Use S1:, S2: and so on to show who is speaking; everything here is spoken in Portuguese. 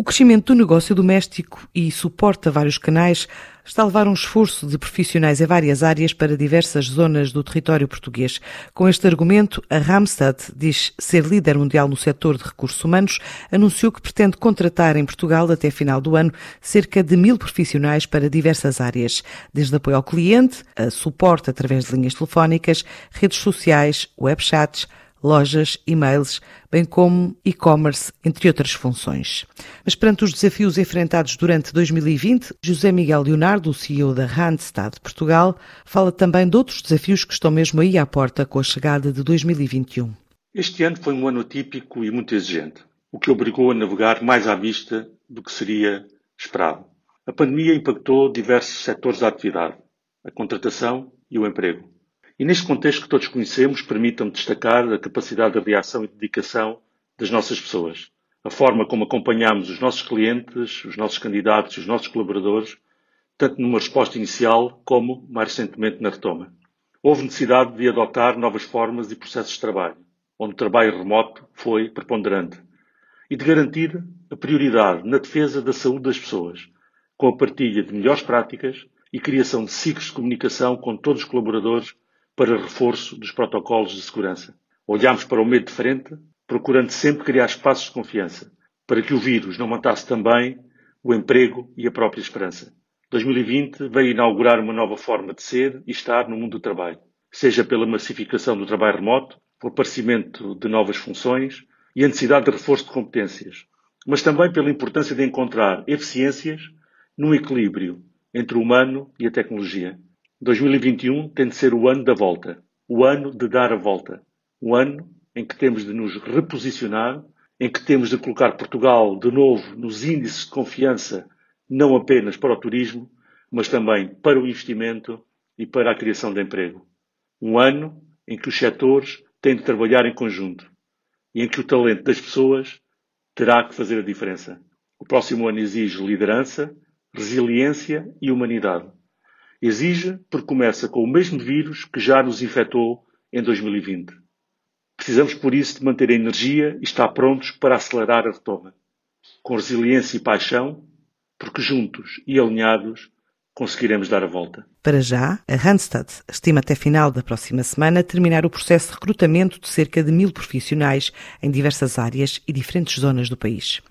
S1: O crescimento do negócio doméstico e suporte a vários canais está a levar um esforço de profissionais em várias áreas para diversas zonas do território português. Com este argumento, a Ramstad diz ser líder mundial no setor de recursos humanos, anunciou que pretende contratar em Portugal até final do ano cerca de mil profissionais para diversas áreas, desde apoio ao cliente, a suporte através de linhas telefónicas, redes sociais, webchats, lojas, e-mails, bem como e-commerce, entre outras funções. Mas perante os desafios enfrentados durante 2020, José Miguel Leonardo, o CEO da Randstad Portugal, fala também de outros desafios que estão mesmo aí à porta com a chegada de 2021.
S2: Este ano foi um ano típico e muito exigente, o que obrigou a navegar mais à vista do que seria esperado. A pandemia impactou diversos setores da atividade, a contratação e o emprego. E neste contexto que todos conhecemos, permitam-me destacar a capacidade de reação e dedicação das nossas pessoas. A forma como acompanhamos os nossos clientes, os nossos candidatos e os nossos colaboradores, tanto numa resposta inicial como, mais recentemente, na retoma. Houve necessidade de adotar novas formas e processos de trabalho, onde o trabalho remoto foi preponderante, e de garantir a prioridade na defesa da saúde das pessoas, com a partilha de melhores práticas e criação de ciclos de comunicação com todos os colaboradores para reforço dos protocolos de segurança. Olhámos para o medo de frente, procurando sempre criar espaços de confiança, para que o vírus não matasse também o emprego e a própria esperança. 2020 veio inaugurar uma nova forma de ser e estar no mundo do trabalho, seja pela massificação do trabalho remoto, o aparecimento de novas funções e a necessidade de reforço de competências, mas também pela importância de encontrar eficiências num equilíbrio entre o humano e a tecnologia. 2021 tem de ser o ano da volta, o ano de dar a volta, o ano em que temos de nos reposicionar, em que temos de colocar Portugal de novo nos índices de confiança, não apenas para o turismo, mas também para o investimento e para a criação de emprego. Um ano em que os setores têm de trabalhar em conjunto e em que o talento das pessoas terá que fazer a diferença. O próximo ano exige liderança, resiliência e humanidade. Exige porque começa com o mesmo vírus que já nos infectou em 2020. Precisamos, por isso, de manter a energia e estar prontos para acelerar a retoma, com resiliência e paixão, porque juntos e alinhados conseguiremos dar a volta.
S1: Para já, a Randstad estima até final da próxima semana terminar o processo de recrutamento de cerca de mil profissionais em diversas áreas e diferentes zonas do país.